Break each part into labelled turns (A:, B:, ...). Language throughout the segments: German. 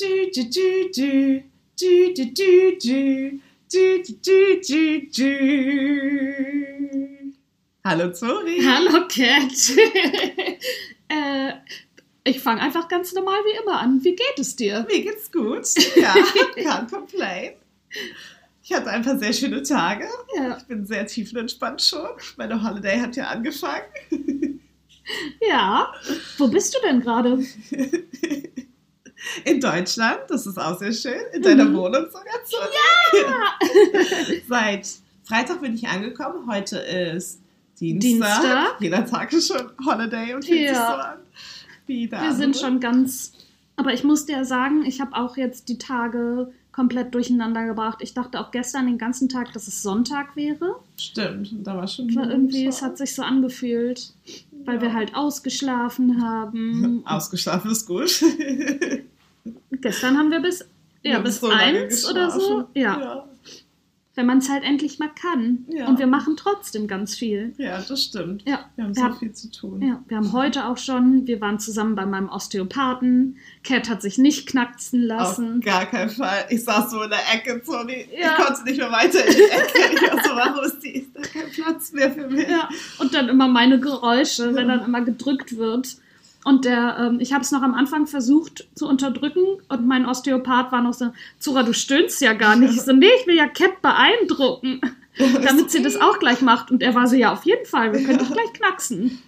A: Du, du, du, du. Du, du, du, du. Du, du, du. Hallo Zori.
B: Hallo Cat. äh, ich fange einfach ganz normal wie immer an. Wie geht es dir?
A: Mir geht's gut. Ja, can't complain. Ich hatte ein paar sehr schöne Tage.
B: Ja.
A: Ich bin sehr tiefenentspannt schon. Meine Holiday hat ja angefangen.
B: Ja. Wo bist du denn gerade?
A: In Deutschland, das ist auch sehr schön. In deiner
B: Mhm.
A: Wohnung sogar zu.
B: Ja.
A: Seit Freitag bin ich angekommen. Heute ist Dienstag.
B: Dienstag.
A: Jeder Tag ist schon Holiday und fühlt sich
B: Ja.
A: so an. Wie
B: Wir sind schon ganz. Aber ich muss dir sagen, ich habe auch jetzt die Tage komplett durcheinander gebracht. Ich dachte auch gestern den ganzen Tag, dass es Sonntag wäre.
A: Stimmt, da war schon.
B: Aber irgendwie, es hat sich so angefühlt, weil
A: Ja.
B: wir halt ausgeschlafen haben.
A: Ausgeschlafen ist gut.
B: Gestern haben wir bis,
A: Wir
B: ja,
A: haben
B: bis
A: so
B: eins oder so. Ja,
A: ja.
B: Wenn man es halt endlich mal kann.
A: Ja.
B: Und wir machen trotzdem ganz viel.
A: Ja, das stimmt.
B: Ja,
A: Wir haben
B: wir
A: so
B: haben-
A: viel zu tun.
B: Ja, wir haben heute auch schon, wir waren zusammen bei meinem Osteopathen. Cat hat sich nicht knacksen
A: Auf
B: lassen.
A: gar keinen Fall. Ich saß so in der Ecke, Toni.
B: Ja.
A: Ich konnte nicht mehr weiter in die Ecke. Ich war so, warum ist, die, ist da kein Platz mehr für mich?
B: Ja, und dann immer meine Geräusche, wenn dann immer gedrückt wird. Und der, ähm, ich habe es noch am Anfang versucht zu unterdrücken und mein Osteopath war noch so, Zora, du stöhnst ja gar nicht. Ich so, nee, ich will ja Cat beeindrucken, damit sie das auch gleich macht. Und er war so, ja, auf jeden Fall, wir können dich gleich knacksen.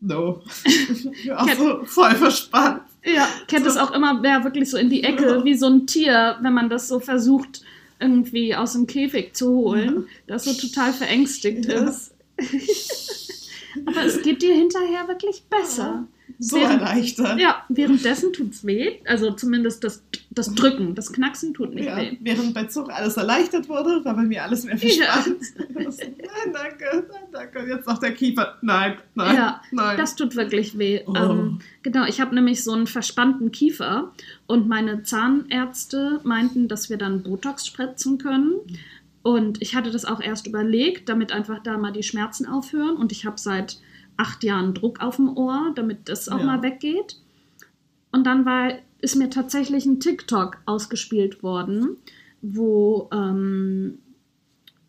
A: No. Ich war auch so voll verspannt.
B: Ja, Cat ist auch immer ja, wirklich so in die Ecke, wie so ein Tier, wenn man das so versucht, irgendwie aus dem Käfig zu holen, das so total verängstigt
A: Ja.
B: ist. Aber es geht dir hinterher wirklich besser.
A: So
B: Während-
A: erleichtert.
B: Ja, währenddessen tut's weh. Also zumindest das, das Drücken, das Knacksen tut nicht
A: Ja,
B: weh.
A: während bei Zug alles erleichtert wurde, war bei mir alles mehr verspannt. So, nein, danke, nein, danke. Und jetzt noch der Kiefer. Nein, nein,
B: Ja,
A: nein.
B: Das tut wirklich weh.
A: Oh.
B: Ähm, genau, ich habe nämlich so einen verspannten Kiefer und meine Zahnärzte meinten, dass wir dann Botox spritzen können. Und ich hatte das auch erst überlegt, damit einfach da mal die Schmerzen aufhören. Und ich habe seit acht Jahren Druck auf dem Ohr, damit das auch
A: Ja.
B: mal weggeht. Und dann war, ist mir tatsächlich ein TikTok ausgespielt worden, wo ähm,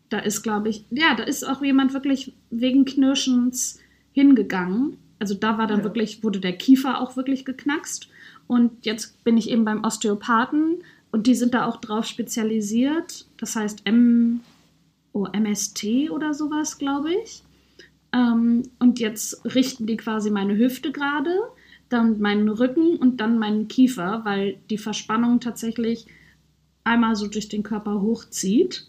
B: da ist, glaube ich, ja, da ist auch jemand wirklich wegen Knirschens hingegangen. Also da war dann
A: Ja.
B: wirklich, wurde der Kiefer auch wirklich geknackst. Und jetzt bin ich eben beim Osteopathen und die sind da auch drauf spezialisiert. Das heißt M oh, MST oder sowas, glaube ich. Ähm, und jetzt richten die quasi meine Hüfte gerade, dann meinen Rücken und dann meinen Kiefer, weil die Verspannung tatsächlich einmal so durch den Körper hochzieht.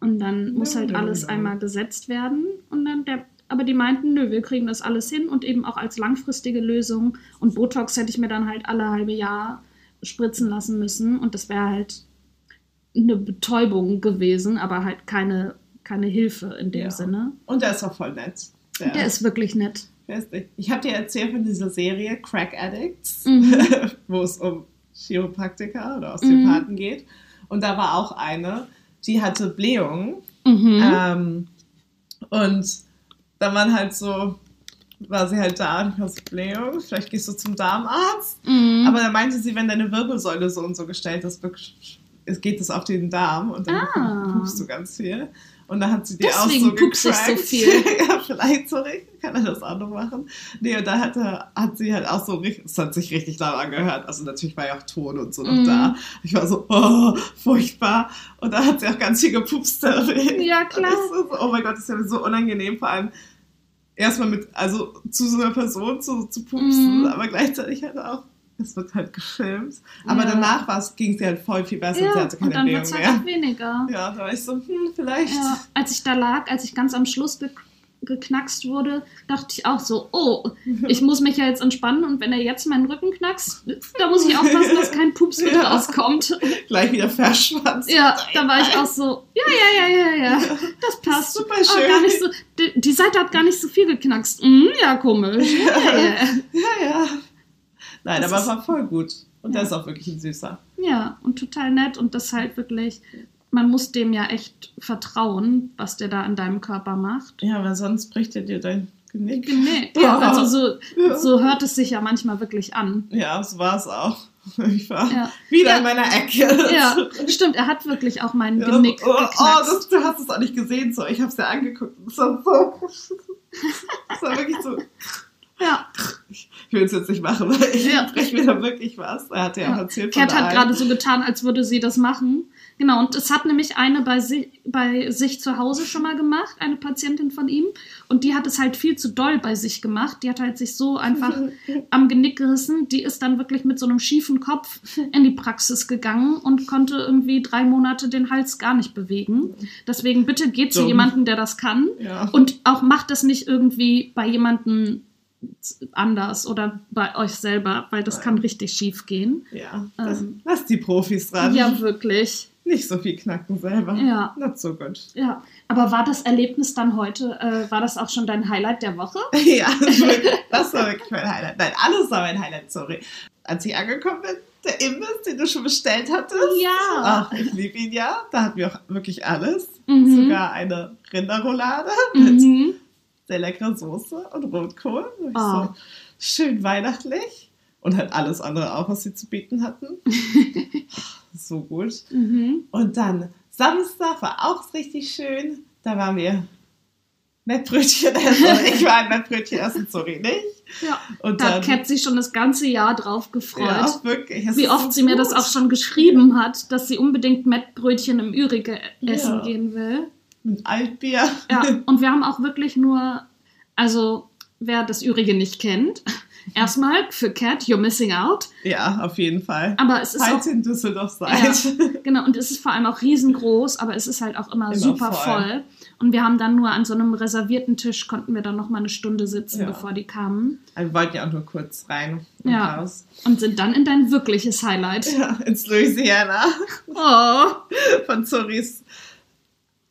B: Und dann muss
A: Ja,
B: halt alles
A: ja.
B: einmal gesetzt werden. Und dann der, aber die meinten, nö, wir kriegen das alles hin und eben auch als langfristige Lösung. Und Botox hätte ich mir dann halt alle halbe Jahr spritzen lassen müssen. Und das wäre halt eine Betäubung gewesen, aber halt keine, keine Hilfe in dem
A: Ja.
B: Sinne.
A: Und der ist auch voll nett. Der,
B: Der ist wirklich nett.
A: ist ich habe dir erzählt von dieser Serie Crack Addicts,
B: Mhm.
A: wo es um Chiropraktiker oder Osteopathen geht. Und da war auch eine, die hatte Blähungen.
B: Mhm.
A: Ähm, und dann waren halt so, war sie halt da und ich war so, Blähung, vielleicht gehst du zum Darmarzt.
B: Mhm.
A: Aber da meinte sie, wenn deine Wirbelsäule so und so gestellt ist, geht es auf den Darm und dann
B: Ah.
A: pupst du ganz viel. Und dann hat sie dir auch
B: Deswegen
A: so
B: pupst es so viel.
A: ja, vielleicht so richtig, kann er das auch noch machen. Nee, und da hat, er, hat sie halt auch so richtig, es hat sich richtig laut angehört. Also natürlich war ja auch Ton und so noch
B: Mhm.
A: da. Ich war so, oh, furchtbar. Und da hat sie auch ganz viel gepupst. deswegen.
B: Ja, klar.
A: so, oh mein Gott, das ist ja so unangenehm, vor allem erstmal mit, also zu so einer Person zu, zu pupsen,
B: Mhm.
A: aber gleichzeitig halt auch, es wird halt gefilmt. Aber
B: Ja.
A: danach ging es ihr halt voll viel besser und sie
B: ja,
A: hatte
B: und
A: keine
B: dann
A: Blähung
B: wird es halt
A: mehr.
B: auch weniger.
A: Ja, da war ich so, hm, vielleicht.
B: Ja, als ich da lag, als ich ganz am Schluss ge geknackst wurde, dachte ich auch so, oh, ich muss mich ja jetzt entspannen und wenn er jetzt meinen Rücken knackst, da muss ich aufpassen, dass kein Pups mit
A: Ja.
B: rauskommt.
A: Gleich wieder verschwanzt.
B: Ja, da war ich auch so, ja, ja, ja, ja, ja, das passt.
A: Super schön.
B: gar nicht so, die, die Seite hat gar nicht so viel geknackst. Mhm, ja, komisch. Ja, ja,
A: Ja, ja. Nein,
B: Das
A: aber war voll gut. Und
B: Ja.
A: der ist auch wirklich ein Süßer.
B: ja, und total nett und das halt wirklich, man muss dem ja echt vertrauen, was der da in deinem Körper macht.
A: Ja, weil sonst bricht er dir dein Genick.
B: Nee, ja,
A: Ja.
B: also so,
A: Ja.
B: so hört es sich ja manchmal wirklich an.
A: Ja, so war es auch. Ich war
B: Ja.
A: wieder
B: Ja.
A: in meiner Ecke.
B: Ja, stimmt, er hat wirklich auch mein
A: Ja,
B: Genick
A: oh, oh,
B: geknackst.
A: das, du hast es auch nicht gesehen, so. Ich habe es ja angeguckt. Es war so. Es war wirklich so.
B: Ja.
A: Ich will es jetzt nicht machen, weil ich
B: Ja.
A: breche mir da wirklich was. Er hatte ja, auch
B: Ja.
A: erzählt von
B: Cat
A: der
B: hat gerade so getan, als würde sie das machen. Genau, und es hat nämlich eine bei, si bei sich zu Hause schon mal gemacht, eine Patientin von ihm. Und die hat es halt viel zu doll bei sich gemacht. Die hat halt sich so einfach am Genick gerissen. Die ist dann wirklich mit so einem schiefen Kopf in die Praxis gegangen und konnte irgendwie drei Monate den Hals gar nicht bewegen. Deswegen bitte geht zu
A: Dumm.
B: jemandem, der das kann.
A: Ja.
B: Und auch macht das nicht irgendwie bei jemandem anders oder bei euch selber, weil das kann richtig schief gehen.
A: ja. Das,
B: Ähm.
A: lass die Profis dran.
B: Ja, wirklich.
A: Nicht so viel knacken selber.
B: Ja.
A: Not so good.
B: Ja. Aber war das Erlebnis dann heute, äh, war das auch schon dein Highlight der Woche?
A: Ja, das war wirklich- das war wirklich mein Highlight. Nein, alles war mein Highlight, sorry. Als ich angekommen bin, der Imbiss, den du schon bestellt hattest.
B: Ja.
A: Ach, ich liebe ihn ja. Da hatten wir auch wirklich alles.
B: Mhm.
A: Sogar eine Rinderroulade mit
B: Mhm.
A: Sehr leckerer Soße und Rotkohl. Und
B: Oh.
A: so schön weihnachtlich. Und halt alles andere auch, was sie zu bieten hatten. so gut.
B: Mhm.
A: Und dann Samstag war auch richtig schön. Da waren wir Mettbrötchen essen. ich war ein Mettbrötchen essen, sorry, nicht.
B: Ja.
A: Und
B: Da hat sich schon das ganze Jahr drauf gefreut.
A: ja, wirklich. es
B: Wie oft
A: so
B: sie mir das
A: gut.
B: auch schon geschrieben hat, dass sie unbedingt Mettbrötchen im Ürige essen
A: Ja.
B: gehen will.
A: Mit Altbier.
B: Ja, und wir haben auch wirklich nur, also wer das Ürige nicht kennt, erstmal für Cat, you're missing out.
A: Ja, auf jeden Fall.
B: Aber es ist auch
A: Falls ihr in Düsseldorf seid.
B: Genau, und es ist vor allem auch riesengroß, aber es ist halt auch immer,
A: Immer
B: super
A: voll.
B: voll. Und wir haben dann nur an so einem reservierten Tisch, konnten wir dann noch mal eine Stunde sitzen,
A: Ja.
B: bevor die kamen.
A: Wir wollten ja auch nur kurz rein und
B: Ja.
A: raus.
B: Und sind dann in dein wirkliches Highlight.
A: Ja, ins Louisiana
B: Oh,
A: von Zoris,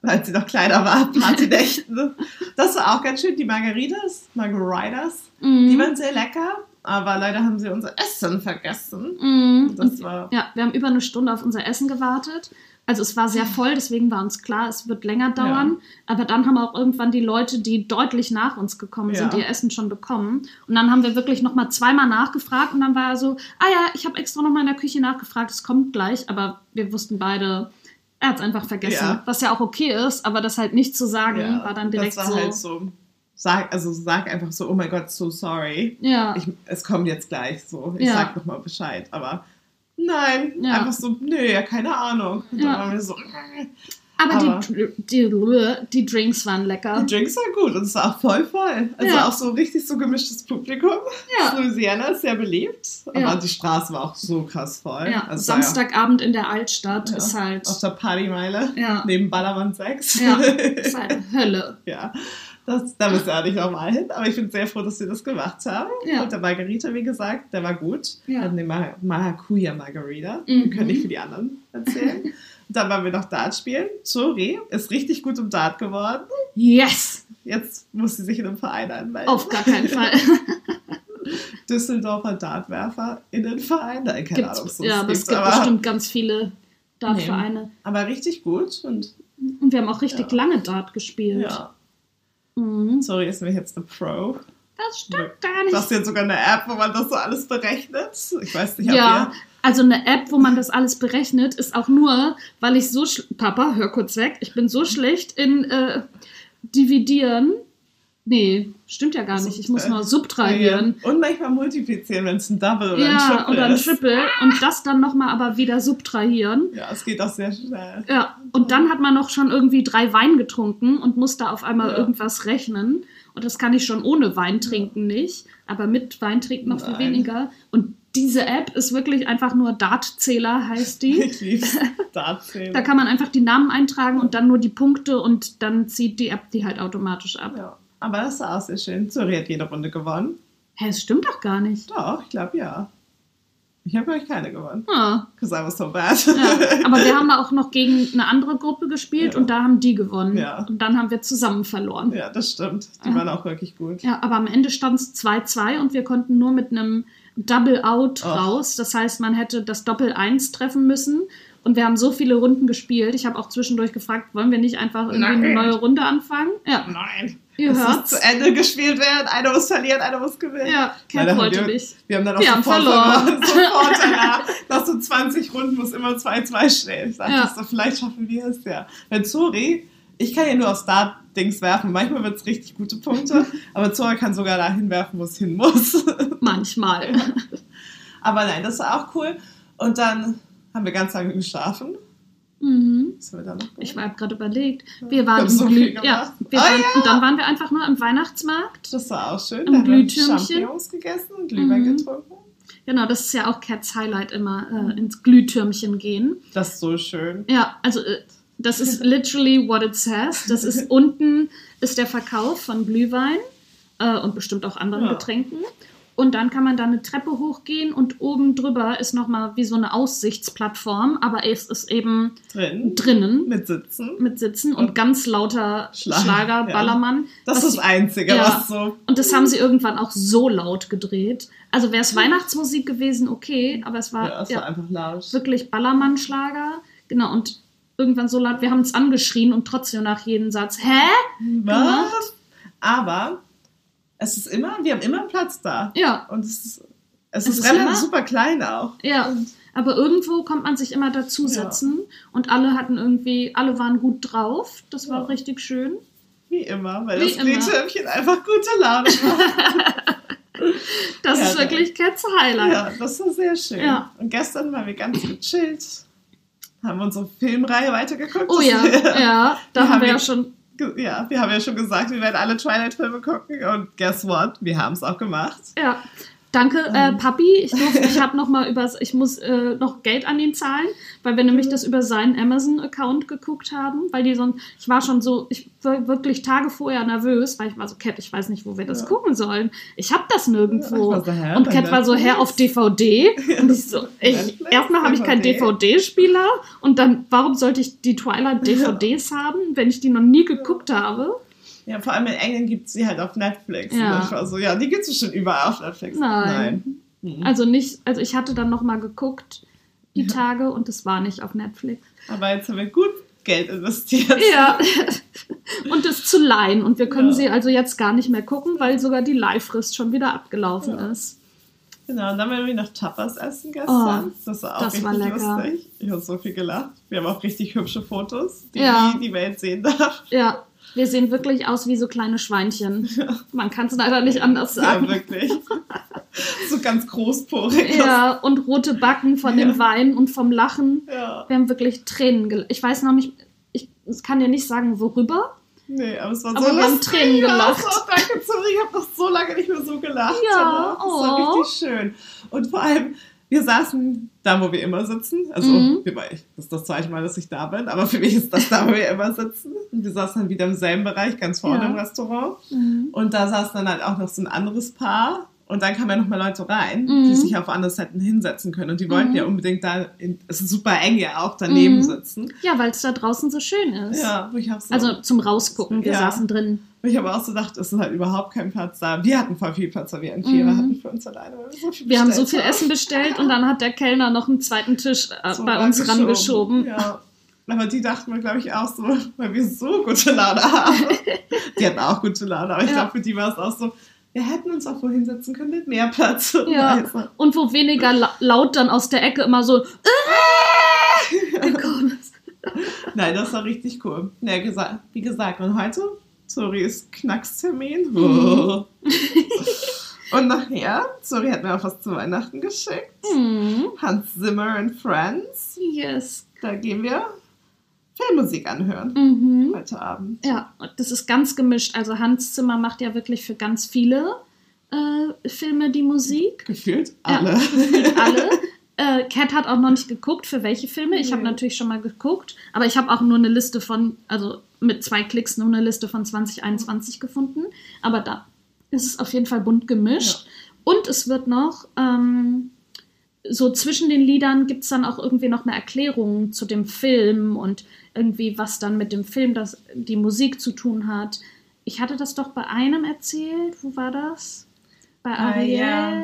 A: als sie noch kleiner war, Partynächten. Das war auch ganz schön. Die Margaritas, Margaritas, die
B: mm,
A: waren sehr lecker, aber leider haben sie unser Essen vergessen.
B: mm.
A: Das war
B: ja, wir haben über eine Stunde auf unser Essen gewartet. Also es war sehr voll, deswegen war uns klar, es wird länger dauern. Aber dann haben auch irgendwann die Leute, die deutlich nach uns gekommen sind,
A: Ja.
B: ihr Essen schon bekommen. Und dann haben wir wirklich noch mal zweimal nachgefragt und dann war er so, ah ja, ich habe extra noch mal in der Küche nachgefragt, es kommt gleich. Aber wir wussten beide, er hat es einfach vergessen.
A: Ja.
B: Was ja auch okay ist, aber das halt nicht zu sagen,
A: ja,
B: war dann direkt
A: das war
B: so.
A: halt so. Sag, also sag einfach so, oh mein Gott, so sorry.
B: Ja,
A: Ich, es kommt jetzt gleich so. Ich
B: Ja.
A: sag noch mal Bescheid. Aber nein,
B: Ja.
A: einfach so, nö, ja, keine Ahnung. Und dann
B: Ja.
A: waren wir so,
B: aber,
A: aber-
B: die, die, die Drinks waren lecker.
A: die Drinks waren gut und es war auch voll voll. Also
B: Ja.
A: auch so richtig so gemischtes Publikum.
B: Ja.
A: Louisiana ist sehr beliebt, aber
B: Ja.
A: die Straße war auch so krass voll.
B: Ja,
A: Also
B: Samstagabend in der Altstadt ist halt,
A: auf der Partymeile neben Ballermann 6.
B: ja, ist halt Hölle.
A: ja. Das, da müssen wir auch nicht nochmal hin, aber ich bin sehr froh, dass sie das gemacht haben.
B: Ja.
A: Und der Margarita, wie gesagt, der war gut.
B: Ja.
A: Wir hatten den Maracuja Margarita.
B: Mhm.
A: Wir können nicht für die anderen erzählen. Dann waren wir noch Dart spielen. Zori ist richtig gut im Dart geworden.
B: Yes!
A: Jetzt muss sie sich in einem Verein anmelden.
B: Auf gar keinen Fall.
A: Düsseldorfer Dartwerfer in den Verein. Nein, keine Ahnung,
B: Gibt's,
A: es
B: ja,
A: das
B: aber es
A: gibt, aber,
B: bestimmt ganz viele Dartvereine.
A: aber richtig gut. Und
B: Und wir haben auch richtig
A: Ja.
B: lange Dart gespielt.
A: ja,
B: Mhm.
A: Zori ist nämlich jetzt eine Pro.
B: Das stimmt gar
A: Du hast
B: nicht.
A: jetzt sogar eine App, wo man das so alles berechnet. Ich weiß nicht, ob
B: Ja,
A: ihr...
B: also eine App, wo man das alles berechnet, ist auch nur, weil ich so, Papa, hör kurz weg, ich bin so schlecht in äh, Dividieren. Nee, stimmt ja gar nicht. Ich muss nur subtrahieren.
A: Und manchmal multiplizieren, wenn es ein Double oder ein
B: Ja,
A: Triple
B: oder ein
A: ist.
B: Triple und das dann nochmal aber wieder subtrahieren.
A: Ja, es geht auch sehr schnell.
B: Ja, und dann hat man noch schon irgendwie drei Wein getrunken und muss da auf einmal
A: Ja.
B: irgendwas rechnen. Und das kann ich schon ohne Wein trinken nicht, aber mit Wein trinken noch viel weniger. Und diese App ist wirklich einfach nur Dartzähler, heißt die.
A: Ich lieb's. Dartzählen.
B: Da kann man einfach die Namen eintragen und dann nur die Punkte und dann zieht die App die halt automatisch ab.
A: ja. Aber das war auch sehr schön. Zuri hat jede Runde gewonnen.
B: Hä, das stimmt doch gar nicht.
A: Doch, ich glaube ja. Ich habe euch keine gewonnen.
B: Ah,
A: Because I was so bad.
B: ja. Aber wir haben auch noch gegen eine andere Gruppe gespielt
A: Ja.
B: und da haben die gewonnen.
A: Ja.
B: Und dann haben wir zusammen verloren.
A: ja, das stimmt. Die
B: Ja.
A: waren auch wirklich gut.
B: Ja, aber am Ende stand es 2-2 und wir konnten nur mit einem Double Out
A: Oh.
B: raus. Das heißt, man hätte das Doppel 1 treffen müssen. Und wir haben so viele Runden gespielt. Ich habe auch zwischendurch gefragt, wollen wir nicht einfach irgendwie eine
A: Nein.
B: neue Runde anfangen? Ja.
A: Nein.
B: Ihr
A: es muss
B: hört's.
A: zu Ende gespielt werden. Einer muss verlieren, einer muss gewinnen.
B: Ja,
A: haben
B: wollte
A: wir-
B: nicht.
A: Wir haben dann auch
B: Wir haben
A: sofort
B: verloren.
A: Sofort danach. Nach so 20 Runden muss immer 2-2 stehen. Ich dachte
B: Ja.
A: so, vielleicht schaffen wir es ja. Weil Zori, ich kann ja nur auf Start-Dings werfen. Manchmal wird es richtig gute Punkte. aber Zori kann sogar dahin werfen, wo es hin muss.
B: Manchmal.
A: aber nein, das war auch cool. Und dann haben wir ganz lange geschlafen.
B: Mhm.
A: Was haben wir da noch gemacht?
B: Ich habe gerade überlegt.
A: Wir
B: waren im
A: so gemacht.
B: ja, wir
A: Ah,
B: waren,
A: ja.
B: Und dann waren wir einfach nur im Weihnachtsmarkt.
A: Das war auch schön.
B: Im
A: Da haben wir
B: Glühtürmchen.
A: Champignons gegessen und Glühwein
B: Mhm.
A: getrunken.
B: Genau, das ist ja auch Cats Highlight immer, äh, ins Glühtürmchen gehen.
A: Das ist so schön.
B: Ja, also äh, das ist literally what it says. Das ist unten ist der Verkauf von Glühwein äh, und bestimmt auch anderen
A: Ja.
B: Getränken. Und dann kann man da eine Treppe hochgehen und oben drüber ist nochmal wie so eine Aussichtsplattform, aber es ist eben
A: Drin.
B: drinnen
A: Mit Sitzen.
B: mit Sitzen und
A: Und
B: ganz lauter
A: Schlager,
B: Schlager,
A: ja.
B: Ballermann.
A: Das ist das Einzige,
B: ja.
A: was so.
B: Und das haben sie irgendwann auch so laut gedreht. Also wäre es Weihnachtsmusik gewesen, okay, aber es war,
A: Ja, es war einfach laut.
B: wirklich Ballermann-Schlager. Genau, und irgendwann so laut, wir haben uns angeschrien und trotzdem nach jedem Satz, hä?
A: Was? Aber es ist immer, wir haben immer Platz da.
B: Ja,
A: Und es ist, es
B: Es
A: ist,
B: ist
A: relativ super klein auch.
B: ja.
A: Und
B: Aber irgendwo kommt man sich immer dazusetzen und alle hatten irgendwie, alle waren gut drauf. Das war
A: Ja.
B: richtig schön.
A: wie immer, weil
B: Wie
A: das
B: immer.
A: Glühtürmchen einfach gute Laune macht.
B: Das
A: Ja,
B: ist wirklich Cats Highlight.
A: ja, das war sehr schön.
B: Ja.
A: Und gestern waren wir ganz gechillt. Haben unsere Filmreihe weitergeguckt.
B: Oh ja, ja, da
A: Wir
B: haben
A: haben
B: wir ja schon.
A: Ja, wir haben ja schon gesagt, wir werden alle Twilight-Filme gucken. Und guess what? Wir haben es auch gemacht.
B: Ja. Danke, äh,
A: Ähm.
B: Papi. Ich, durfte- ich habe noch mal über, ich muss äh, noch Geld an ihn zahlen, weil wir nämlich das über seinen Amazon-Account geguckt haben, weil die so, ich war schon so, ich war wirklich Tage vorher nervös, weil ich war so, Cat, ich weiß nicht, wo wir das
A: Ja.
B: gucken sollen. Ich habe das nirgendwo.
A: War so,
B: und Cat war so,
A: Netflix?
B: her auf DVD. Und ich so, ich, erstmal habe ich keinen
A: DVD.
B: DVD-Spieler und dann, warum sollte ich die Twilight-DVDs haben, wenn ich die noch nie geguckt habe?
A: Ja, vor allem in England gibt es sie halt auf Netflix.
B: Ja.
A: Ich war so, ja, die gibt es schon überall auf Netflix.
B: Nein.
A: Mhm.
B: Also nicht, also ich hatte dann noch mal geguckt die Tage und es war nicht auf Netflix.
A: Aber jetzt haben wir gut Geld investiert.
B: Ja. und es zu leihen und wir können
A: Ja.
B: sie also jetzt gar nicht mehr gucken, weil sogar die Leihfrist schon wieder abgelaufen
A: Ja.
B: ist.
A: Genau, und dann werden wir noch Tapas essen gestern.
B: Oh,
A: das war auch
B: das
A: richtig
B: war lecker.
A: lustig. Ich habe so viel gelacht. Wir haben auch richtig hübsche Fotos, die
B: Ja.
A: die Welt sehen darf.
B: Ja, wir sehen wirklich aus wie so kleine Schweinchen. Man kann es leider nicht anders
A: Ja,
B: sagen.
A: wirklich. so ganz großporig.
B: Ja, und rote Backen von dem
A: Ja.
B: Wein und vom Lachen.
A: ja.
B: Wir haben wirklich Tränen gelacht. Ich weiß noch nicht, ich kann dir nicht sagen, worüber.
A: Nee, aber es war
B: Aber
A: so
B: wir haben. Tränen
A: Ja,
B: gelacht.
A: so, danke, sorry, ich habe noch so lange nicht mehr so gelacht.
B: Ja,
A: Das war
B: oh.
A: richtig schön. Und vor allem, wir saßen da, wo wir immer sitzen. Also,
B: Mhm.
A: das ist das zweite Mal, dass ich da bin, aber für mich ist das da, wo wir immer sitzen. Und wir saßen dann wieder im selben Bereich, ganz vorne
B: Ja.
A: im Restaurant. Und da saß dann halt auch noch so ein anderes Paar. Und dann kamen ja noch mal Leute rein, die
B: Mhm.
A: sich auf andere Seiten hinsetzen können. Und die wollten
B: Mhm.
A: ja unbedingt da, in, es ist super eng ja auch, daneben
B: Mhm.
A: sitzen.
B: Ja, weil es da draußen so schön ist.
A: Ja, wo ich auch so,
B: Also zum Rausgucken, wir
A: Ja.
B: saßen drin.
A: wo ich aber auch so dachte, es ist halt überhaupt kein Platz da. Wir hatten voll viel Platz, weil wir einen Vierer
B: Mhm.
A: hatten für uns alleine. Wir so viel,
B: Wir haben so viel Essen bestellt und dann hat der Kellner noch einen zweiten Tisch äh,
A: So
B: bei uns rangeschoben.
A: Ja. Aber die dachten mir, glaube ich, auch so, weil wir so gute Laune haben. die hatten auch gute Laune, aber ich
B: Ja.
A: glaube, für die war es auch so, wir hätten uns auch wohin setzen können mit mehr Platz.
B: Ja.
A: Also,
B: Und wo weniger la laut dann aus der Ecke immer so gekommen ist.
A: Nein, das war richtig cool. Ja, gesa wie gesagt, und heute, sorry, ist Knackstermin.
B: Mhm.
A: und nachher, sorry hat mir auch was zu Weihnachten geschickt.
B: Hm.
A: Hans Zimmer and Friends.
B: Yes.
A: Da gehen wir Filmmusik anhören
B: Mhm.
A: heute Abend.
B: Ja, das ist ganz gemischt. Also Hans Zimmer macht ja wirklich für ganz viele äh, Filme die Musik.
A: Gefühlt
B: Ja.
A: alle.
B: Alle. Äh, Cat hat auch noch nicht geguckt, für welche Filme. Ich habe
A: Nee.
B: natürlich schon mal geguckt, aber ich habe auch nur eine Liste von, also mit zwei Klicks nur eine Liste von 2021 gefunden. Aber da ist es auf jeden Fall bunt gemischt. Und es wird noch, ähm, so zwischen den Liedern gibt es dann auch irgendwie noch eine Erklärung zu dem Film und irgendwie, was dann mit dem Film das, die Musik zu tun hat. Ich hatte das doch bei einem erzählt. Wo war das? Bei
A: Ah,
B: Ariel?
A: ja.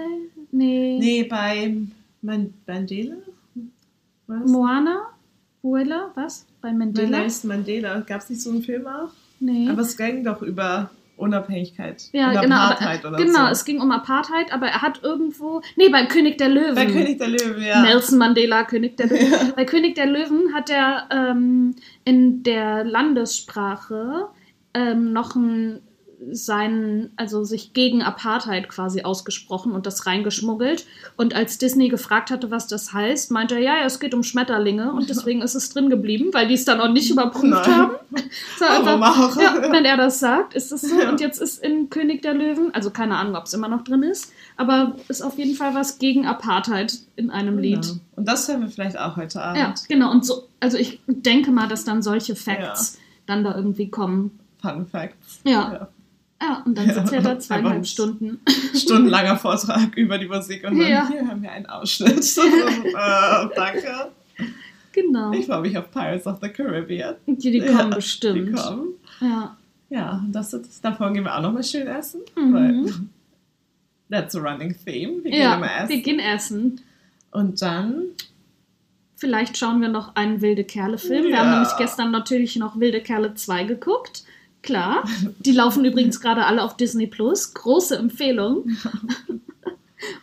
B: Nee.
A: Nee, bei Man Mandela? Was?
B: Moana? Buela? Was? Bei Mandela?
A: Mandela. Mandela. Gab es nicht so einen Film auch?
B: Nee.
A: Aber es ging doch über Unabhängigkeit.
B: Ja,
A: und
B: genau.
A: Apartheid
B: Aber,
A: oder
B: genau,
A: so.
B: es ging um Apartheid, aber er hat irgendwo. Nee, bei König der Löwen.
A: Bei König der Löwen, ja.
B: Nelson Mandela, König der Löwen. Bei König der Löwen hat er ähm, in der Landessprache ähm, noch ein, seinen, also sich gegen Apartheid quasi ausgesprochen und das reingeschmuggelt. Und als Disney gefragt hatte, was das heißt, meinte er, ja, ja, es geht um Schmetterlinge und deswegen ist es drin geblieben, weil die es dann auch nicht überprüft
A: Nein.
B: haben. So einfach, ja, wenn er das sagt, ist es so.
A: Ja.
B: Und jetzt ist in König der Löwen, also keine Ahnung, ob es immer noch drin ist, aber ist auf jeden Fall was gegen Apartheid in einem Lied.
A: Genau. Und das hören wir vielleicht auch heute Abend.
B: Ja, genau. Und so, also ich denke mal, dass dann solche Facts dann da irgendwie kommen.
A: Fun Facts.
B: Ja. Ja, und dann
A: Ja,
B: sitzt er da zweieinhalb
A: ein-
B: Stunden.
A: Stundenlanger Vortrag über die Musik und dann
B: Ja.
A: hier haben wir einen Ausschnitt. äh, danke.
B: Genau.
A: Ich freue mich auf Pirates of the Caribbean.
B: Die, die
A: Ja,
B: kommen
A: Die
B: bestimmt.
A: kommen.
B: Ja.
A: Ja, und das davon gehen wir auch nochmal schön essen.
B: Mhm.
A: Weil that's a running theme. Wir gehen
B: ja,
A: immer essen.
B: wir gehen essen.
A: Und dann,
B: Vielleicht schauen wir noch einen Wilde Kerle-Film. Wir
A: Ja.
B: haben nämlich gestern natürlich noch Wilde Kerle 2 geguckt. Klar. Die laufen übrigens gerade alle auf Disney Plus. Große Empfehlung.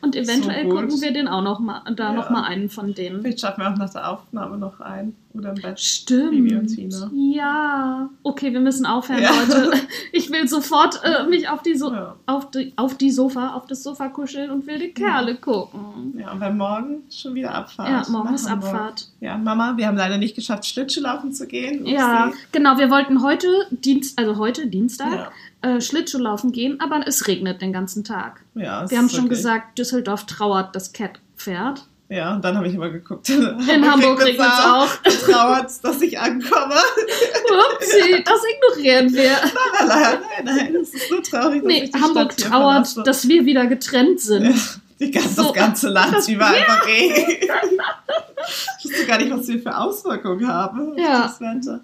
B: Und eventuell
A: So
B: gucken wir den auch noch mal, da
A: Ja.
B: noch mal einen von denen.
A: vielleicht schaffen wir auch nach der Aufnahme noch ein. Oder im Bett.
B: Stimmt. Ja. Okay, wir müssen aufhören,
A: Ja.
B: Leute. Ich will sofort äh, mich auf die, so
A: Ja.
B: auf, die, auf die Sofa, auf das Sofa kuscheln und wilde Kerle gucken.
A: Ja, und weil morgen schon wieder Abfahrt.
B: Ja, morgen
A: nach
B: ist
A: Hamburg.
B: Abfahrt.
A: Ja, Mama, wir haben leider nicht geschafft, Schlittschuhlaufen zu gehen. Upsi.
B: Ja, genau. Wir wollten heute, Dienst, also heute, Dienstag,
A: Ja.
B: äh, Schlittschuhlaufen gehen, aber es regnet den ganzen Tag.
A: Ja, es
B: Wir haben schon
A: wirklich-
B: gesagt, Düsseldorf trauert das Cat-Pferd.
A: Ja, und dann habe ich immer geguckt.
B: In Hamburg regnet es auch.
A: Trauert, dass ich ankomme.
B: Upsi, das ignorieren wir.
A: Nein, nein, nein, nein, es ist nur traurig,
B: Nee, Hamburg
A: Stadt
B: trauert, dass wir wieder getrennt sind.
A: Ja, die ganze,
B: So,
A: das ganze Land
B: das-
A: über einfach Regen. Ich wusste gar nicht, was wir für Auswirkungen haben.
B: Ja.
A: Das Wetter.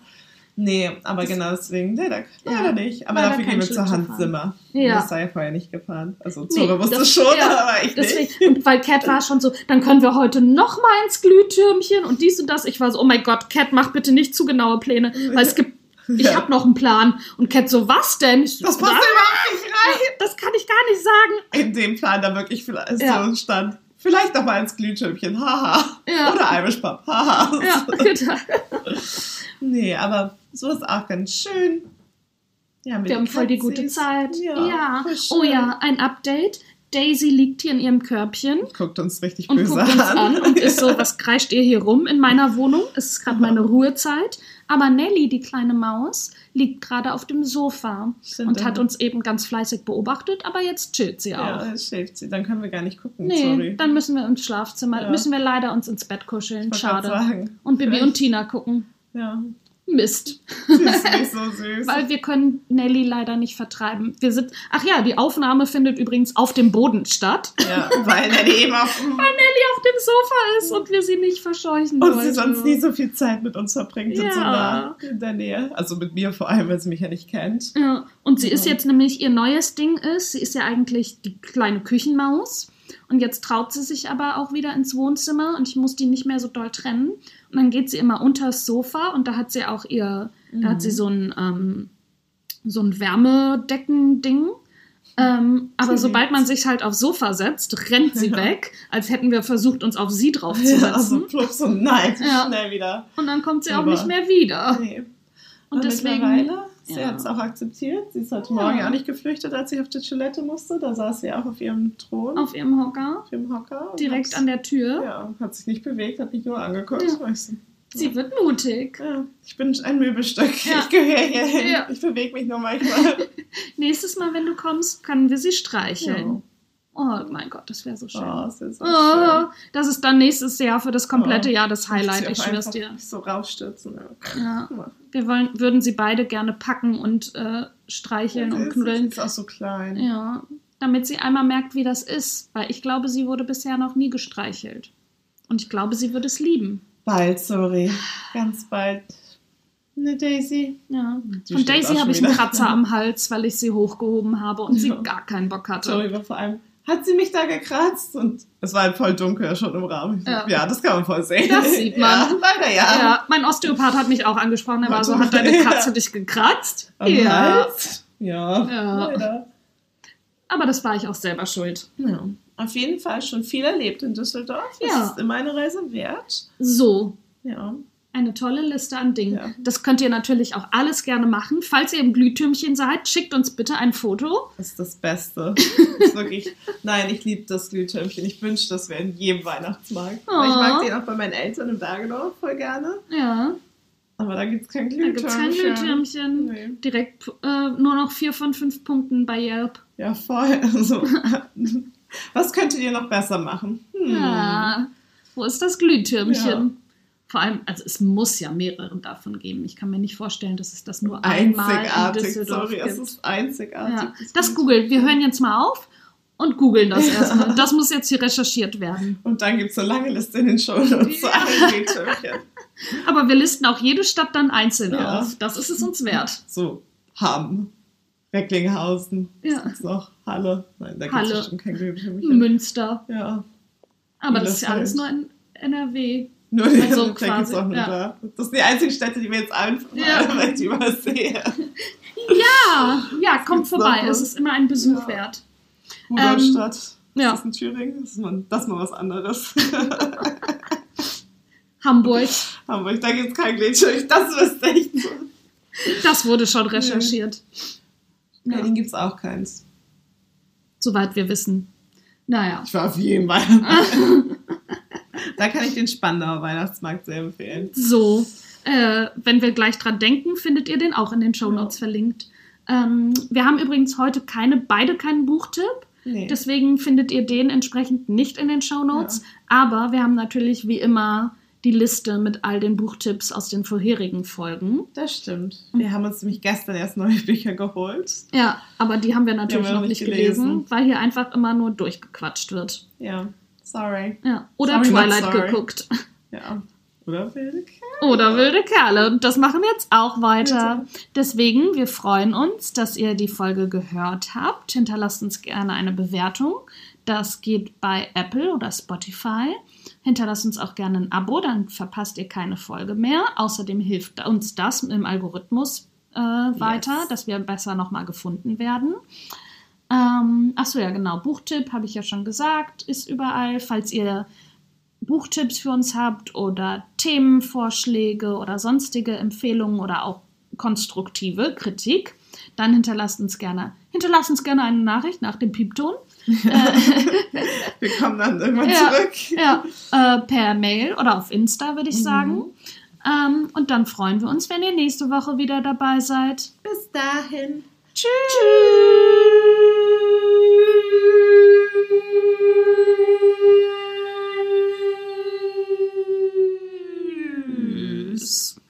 A: Nee, aber genau deswegen, nee, da, leider
B: Ja,
A: nicht. Aber
B: leider
A: dafür gehen wir zur
B: Schlittschuhfahren.
A: Hans Zimmer.
B: Ja.
A: Das sei ja vorher nicht geplant. Also
B: Nee,
A: Zora wusste
B: das-
A: schon,
B: ja,
A: aber ich
B: Deswegen,
A: nicht.
B: und weil Cat war schon so, dann können wir heute noch mal ins Glühtürmchen und dies und das. Ich war so, oh mein Gott, Cat, mach bitte nicht zu genaue Pläne, weil es gibt, ich
A: Ja.
B: habe noch einen Plan. Und Cat so, was denn? Ich
A: Das passt
B: "Was?
A: überhaupt nicht rein.
B: das kann ich gar nicht sagen.
A: In dem Plan da wirklich vielleicht
B: Ja.
A: so stand. Vielleicht noch mal ins Glühtürmchen, haha.
B: Ja.
A: Oder Irish Pub, haha.
B: Ja, genau.
A: Nee, aber so ist auch ganz schön. Ja,
B: Wir haben voll die gute Zeit.
A: Ja.
B: Ja. Oh ja, ein Update. Daisy liegt hier in ihrem Körbchen
A: Guckt uns richtig
B: und
A: böse
B: guckt uns an und ist so, was kreischt ihr hier rum in meiner Wohnung? Es ist gerade meine Ruhezeit. Aber Nelly, die kleine Maus, liegt gerade auf dem Sofa
A: Stimmt,
B: und hat uns eben ganz fleißig beobachtet, aber jetzt chillt sie auch.
A: Ja, jetzt schläft sie. Dann können wir gar nicht gucken,
B: Nee,
A: sorry.
B: dann müssen wir ins Schlafzimmer,
A: Ja.
B: müssen wir leider uns ins Bett kuscheln. Schade.
A: Sagen.
B: Und Bibi und Tina gucken.
A: Ja,
B: Mist.
A: sie ist nicht so süß.
B: Weil wir können Nelly leider nicht vertreiben. Wir sind. Ach ja, die Aufnahme findet übrigens auf dem Boden statt.
A: ja, weil er eben auf
B: Weil Nelly auf dem Sofa ist und wir sie nicht verscheuchen
A: und
B: wollten.
A: sie sonst nie so viel Zeit mit uns verbringt und so
B: Ja.
A: nah in der Nähe. Also mit mir vor allem, weil sie mich ja nicht kennt.
B: Ja, und sie
A: Ja.
B: ist jetzt nämlich, ihr neues Ding ist, sie ist ja eigentlich die kleine Küchenmaus. Und jetzt traut sie sich aber auch wieder ins Wohnzimmer und ich muss die nicht mehr so doll trennen. Und dann geht sie immer unters Sofa und da hat sie auch ihr, da hat sie so ein, ähm, so ein Wärmedecken-Ding. Ähm, aber
A: Sie
B: sobald man sich halt aufs Sofa setzt, rennt sie
A: Ja.
B: weg, als hätten wir versucht, uns auf sie
A: Ja,
B: draufzusetzen.
A: also plups und nein,
B: Ja.
A: schnell wieder.
B: Und dann kommt sie auch
A: Aber-
B: nicht mehr wieder.
A: Nee.
B: Und
A: Und
B: deswegen.
A: Sie
B: ja.
A: hat es auch akzeptiert. Sie ist heute
B: Ja.
A: Morgen auch nicht geflüchtet, als ich auf die Toilette musste. Da saß sie auch auf ihrem Thron,
B: Auf ihrem Hocker,
A: auf ihrem Hocker.
B: direkt an der Tür.
A: Ja, hat sich nicht bewegt, hat mich nur angeguckt.
B: Ja.
A: Du,
B: Sie wird mutig.
A: ja, ich bin ein Möbelstück. Ich gehöre hier hin.
B: Ja.
A: Ich bewege mich nur manchmal.
B: Nächstes Mal, wenn du kommst, können wir sie streicheln. Oh mein Gott, das wäre so schön.
A: Oh, das ist so
B: Oh, das ist dann nächstes Jahr für das komplette
A: Oh.
B: Jahr das
A: schön.
B: Highlight, ich schwör's dir.
A: So rausstürzen. Ja.
B: Ja. Wir wollen, würden sie beide gerne packen und äh, streicheln und
A: ist-
B: knuddeln.
A: Sie ist auch so klein.
B: Ja, damit sie einmal merkt, wie das ist. Weil ich glaube, sie wurde bisher noch nie gestreichelt. Und ich glaube, sie würde es lieben.
A: Bald, sorry. Ganz bald. Ne, Daisy.
B: Ja.
A: Die
B: Von Daisy habe ich einen. Kratzer am Hals, weil ich sie hochgehoben habe und sie
A: Ja.
B: gar keinen Bock hatte.
A: Sorry, aber vor allem hat sie mich da gekratzt und es war halt voll dunkel schon im Raum.
B: Ja.
A: Ja. das kann man voll sehen.
B: Das sieht man.
A: Ja, leider ja.
B: Ja, mein Osteopath hat mich auch angesprochen. Er war so, hat deine. Katze dich gekratzt?
A: Am
B: ja.
A: Hals? Ja,
B: Ja.
A: leider.
B: Aber das war ich auch selber schuld.
A: Ja. Auf jeden Fall schon viel erlebt in Düsseldorf. Das
B: Ja.
A: ist immer eine Reise wert.
B: So,
A: Ja.
B: Eine tolle Liste an Dingen.
A: Ja.
B: Das könnt ihr natürlich auch alles gerne machen. Falls ihr im Glühtürmchen seid, schickt uns bitte ein Foto.
A: Das ist das Beste. Das ist wirklich, nein, ich liebe das Glühtürmchen. Ich wünsche, das wäre in jedem Weihnachtsmarkt. Weil Ich
B: Oh.
A: mag den auch bei meinen Eltern in Bergedorf voll gerne.
B: Ja,
A: Aber da gibt es kein
B: da
A: Glühtürmchen.
B: gibt es kein Glühtürmchen.
A: Nee.
B: Direkt äh, nur noch vier von fünf Punkten bei Yelp.
A: Ja, voll. Also, was könntet ihr noch besser machen? Hm.
B: Ja, wo ist das Glühtürmchen?
A: Ja.
B: Vor allem, also es muss ja mehrere davon geben. Ich kann mir nicht vorstellen, dass es das nur einmal in
A: Einzigartig,
B: Düsseldorf
A: sorry, es
B: gibt.
A: ist einzigartig.
B: Ja, das googelt. Wir hören jetzt mal auf und googeln das erstmal. Das muss jetzt hier recherchiert werden.
A: Und dann gibt es eine lange Liste in den Shownotes zu allen.
B: Aber wir listen auch jede Stadt dann einzeln
A: Ja.
B: auf. Das ist es uns wert.
A: So, Hamm, Recklinghausen,
B: Ja.
A: was noch? Halle. Nein, da gibt es bestimmt kein.
B: Münster.
A: Ja,
B: Aber das ist ja alles nur in NRW.
A: Nur
B: Also
A: da gibt's
B: quasi,
A: auch nur
B: ja.
A: da. Das sind die einzigen Städte, die wir jetzt einfach
B: Ja.
A: übersehen.
B: Ja, ja, kommt vorbei. Es ist immer ein Besuch
A: Ja.
B: wert.
A: Rudolstadt. Ist
B: ja.
A: das in Thüringen? Das ist mal, das ist mal was anderes.
B: Hamburg.
A: Hamburg, da gibt es kein Glühtürmchen. Das wüsste ich.
B: Das wurde schon recherchiert. Ja,
A: Berlin gibt es auch keins.
B: soweit wir wissen. Naja.
A: Ich war auf jeden Weihnachtsmarkt. da kann ich den Spandauer Weihnachtsmarkt sehr empfehlen.
B: So, äh, wenn wir gleich dran denken, findet ihr den auch in den Shownotes verlinkt. Ähm, wir haben übrigens heute keine, beide keinen Buchtipp.
A: Nee.
B: Deswegen findet ihr den entsprechend nicht in den Shownotes. Aber wir haben natürlich wie immer die Liste mit all den Buchtipps aus den vorherigen Folgen.
A: Das stimmt. Wir haben uns nämlich gestern erst neue Bücher geholt.
B: Ja, aber die haben wir natürlich
A: wir
B: noch
A: noch
B: nicht
A: nicht
B: gelesen,
A: gelesen.
B: weil hier einfach immer nur durchgequatscht wird.
A: Ja, sorry.
B: Ja. Oder
A: Sorry,
B: Twilight geguckt.
A: Ja. Oder wilde Kerle.
B: Oder wilde Kerle. Und das machen wir jetzt auch weiter. Deswegen, wir freuen uns, dass ihr die Folge gehört habt. Hinterlasst uns gerne eine Bewertung. Das geht bei Apple oder Spotify. Hinterlasst uns auch gerne ein Abo, dann verpasst ihr keine Folge mehr. Außerdem hilft uns das im Algorithmus äh, weiter,
A: Yes.
B: dass wir besser nochmal gefunden werden. Ähm, achso, ja, genau. Buchtipp habe ich ja schon gesagt, ist überall. Falls ihr Buchtipps für uns habt oder Themenvorschläge oder sonstige Empfehlungen oder auch konstruktive Kritik, dann hinterlasst uns gerne, hinterlasst uns gerne eine Nachricht nach dem Piepton.
A: Wir kommen dann irgendwann
B: Ja.
A: zurück.
B: Ja, äh, per Mail oder auf Insta, würde ich
A: Mhm.
B: sagen. Ähm, und dann freuen wir uns, wenn ihr nächste Woche wieder dabei seid.
A: Bis dahin.
B: Tschüss. Música